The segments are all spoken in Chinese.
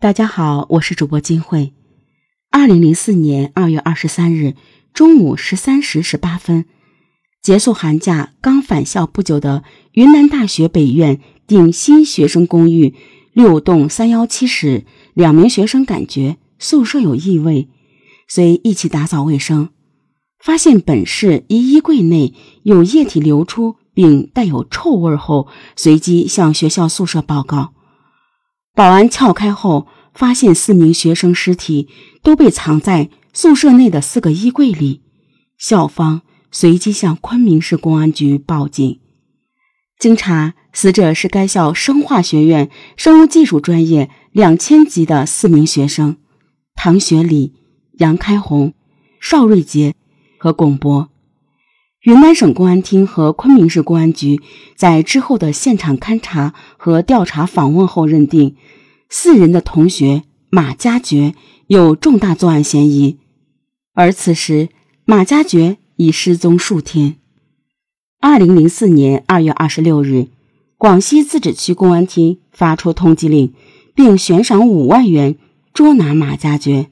大家好，我是主播金慧。二零零四年二月二十三日中午十三时十八分，结束寒假刚返校不久的云南大学北院顶新学生公寓六栋三幺七室两名学生感觉宿舍有异味，遂一起打扫卫生，发现本室一衣柜内有液体流出，并带有臭味后，随即向学校宿舍报告。保安撬开后，发现四名学生尸体都被藏在宿舍内的四个衣柜里。校方随即向昆明市公安局报警。经查，死者是该校生化学院生物技术专业两千级的四名学生：唐学礼、杨开红、邵瑞杰和龚博。云南省公安厅和昆明市公安局在之后的现场勘查和调查访问后认定，四人的同学马家爵有重大作案嫌疑，而此时马家爵已失踪数天。二零零四年二月二十六日，广西自治区公安厅发出通缉令，并悬赏五万元捉拿马家爵。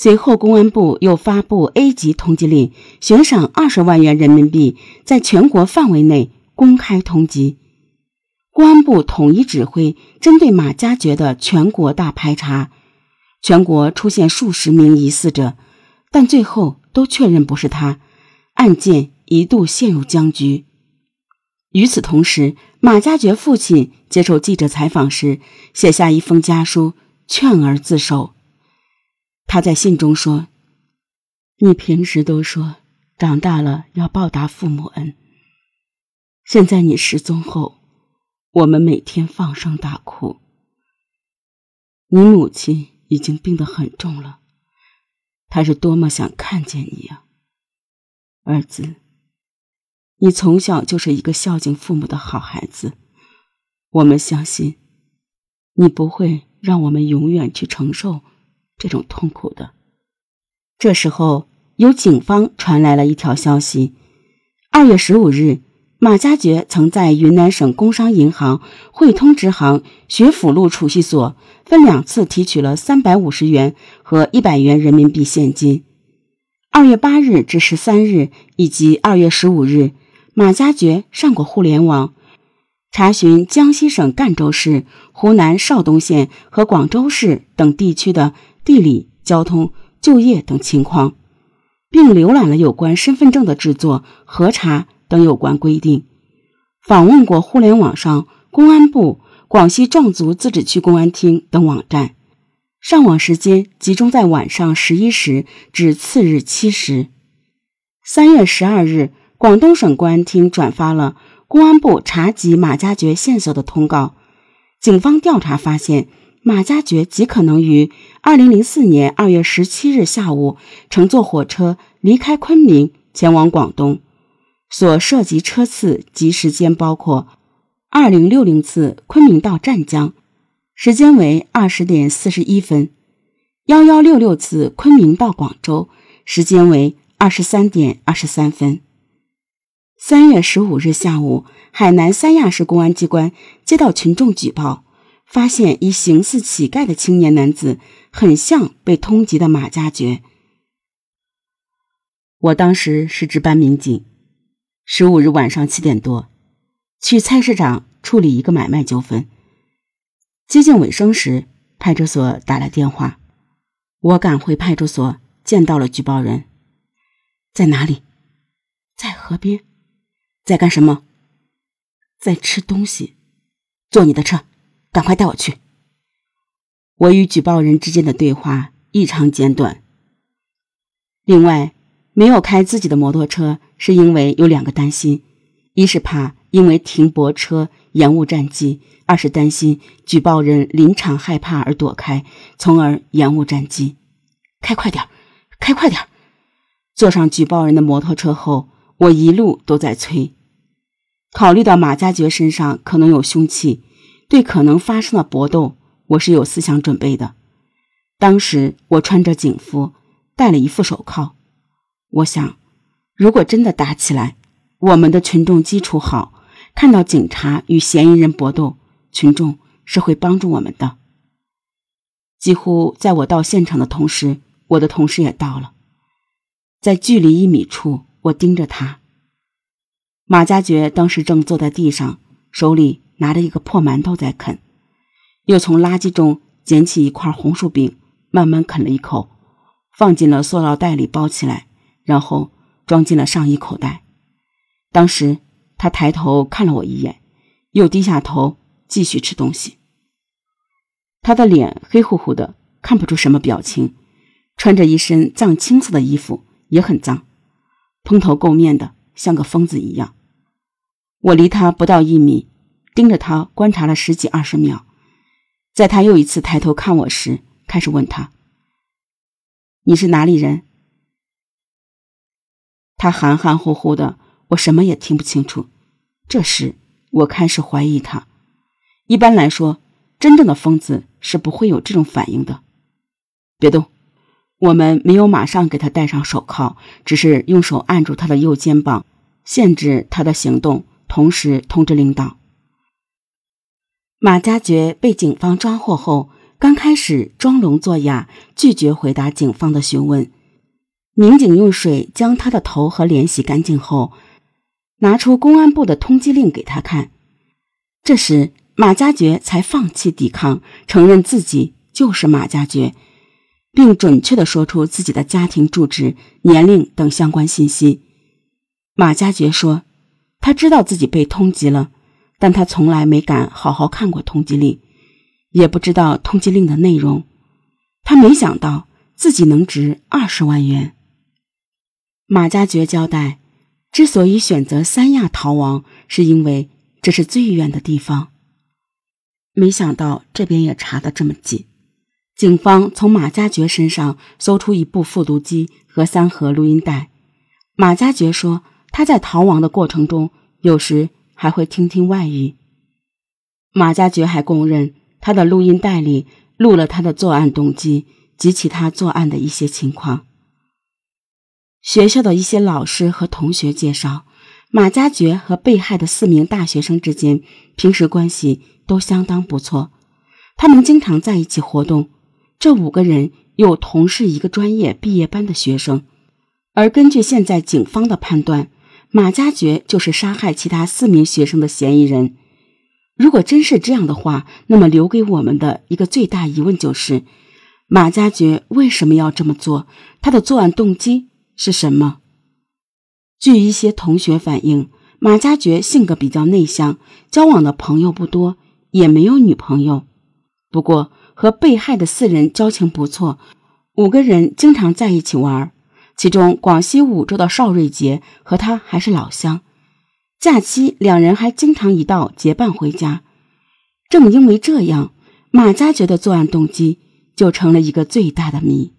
随后，公安部又发布 A 级通缉令，悬赏二十万元人民币，在全国范围内公开通缉。公安部统一指挥针对马家爵的全国大排查，全国出现数十名疑似者，但最后都确认不是他，案件一度陷入僵局。与此同时，马家爵父亲接受记者采访时，写下一封家书，劝儿自首。他在信中说：“你平时都说长大了要报答父母恩，现在你失踪后，我们每天放声大哭。你母亲已经病得很重了，她是多么想看见你呀，儿子！你从小就是一个孝敬父母的好孩子，我们相信你不会让我们永远去承受。”这种痛苦的。这时候，由警方传来了一条消息：二月十五日，马家爵曾在云南省工商银行汇通支行学府路储蓄所分两次提取了三百五十元和一百元人民币现金。二月八日至十三日以及二月十五日，马家爵上过互联网，查询江西省赣州市、湖南邵东县和广州市等地区的。地理、交通、就业等情况，并浏览了有关身份证的制作、核查等有关规定。访问过互联网上公安部、广西壮族自治区公安厅等网站，上网时间集中在晚上十一时至次日七时。三月十二日，广东省公安厅转发了公安部查缉马家爵线索的通告。警方调查发现。马家爵极可能于二零零四年二月十七日下午乘坐火车离开昆明，前往广东。所涉及车次及时间包括：二零六零次昆明到湛江，时间为二十点四十一分；幺幺六六次昆明到广州，时间为二十三点二十三分。三月十五日下午，海南三亚市公安机关接到群众举报。发现一形似乞丐的青年男子，很像被通缉的马家爵。我当时是值班民警，十五日晚上七点多，去菜市场处理一个买卖纠纷。接近尾声时，派出所打来电话，我赶回派出所，见到了举报人。在哪里？在河边。在干什么？在吃东西。坐你的车。赶快带我去。我与举报人之间的对话异常简短。另外，没有开自己的摩托车，是因为有两个担心：一是怕因为停泊车延误战机；二是担心举报人临场害怕而躲开，从而延误战机。开快点，开快点！坐上举报人的摩托车后，我一路都在催。考虑到马家爵身上可能有凶器。对可能发生的搏斗，我是有思想准备的。当时我穿着警服，戴了一副手铐。我想，如果真的打起来，我们的群众基础好，看到警察与嫌疑人搏斗，群众是会帮助我们的。几乎在我到现场的同时，我的同事也到了。在距离一米处，我盯着他。马加爵当时正坐在地上，手里拿着一个破馒头在啃，又从垃圾中捡起一块红薯饼，慢慢啃了一口，放进了塑料袋里包起来，然后装进了上衣口袋。当时他抬头看了我一眼，又低下头继续吃东西。他的脸黑乎乎的，看不出什么表情，穿着一身藏青色的衣服，也很脏，蓬头垢面的，像个疯子一样。我离他不到一米，盯着他观察了十几二十秒，在他又一次抬头看我时，开始问他：“你是哪里人？”他含含糊糊的，我什么也听不清楚。这时，我开始怀疑他。一般来说，真正的疯子。是不会有这种反应的。别动，我们没有马上给他戴上手铐，只是用手按住他的右肩膀，限制他的行动，同时通知领导。马加爵被警方抓获后，刚开始装聋作哑，拒绝回答警方的询问。民警用水将他的头和脸洗干净后，拿出公安部的通缉令给他看。这时。马加爵才放弃抵抗，承认自己就是马加爵，并准确的说出自己的家庭住址、年龄等相关信息。马加爵说，他知道自己被通缉了，但他从来没敢好好看过通缉令，也不知道通缉令的内容。他没想到自己能值二十万元。马加爵交代，之所以选择三亚逃亡，是因为这是最远的地方。没想到这边也查得这么紧，警方从马加爵身上搜出一部复读机和三盒录音带。马加爵说，他在逃亡的过程中，有时还会听听外语。马加爵还供认，他的录音带里录了他的作案动机及其他作案的一些情况。学校的一些老师和同学介绍，马加爵和被害的四名大学生之间平时关系。都相当不错，他们经常在一起活动。这五个人又同是一个专业毕业班的学生，而根据现在警方的判断，马加爵就是杀害其他四名学生的嫌疑人。如果真是这样的话，那么留给我们的一个最大疑问就是：马加爵为什么要这么做？他的作案动机是什么？据一些同学反映，马加爵性格比较内向，交往的朋友不多。也没有女朋友，不过和被害的四人交情不错，五个人经常在一起玩。其中广西梧州的邵瑞杰和他还是老乡，假期两人还经常一道结伴回家。正因为这样，马家觉得作案动机就成了一个最大的谜。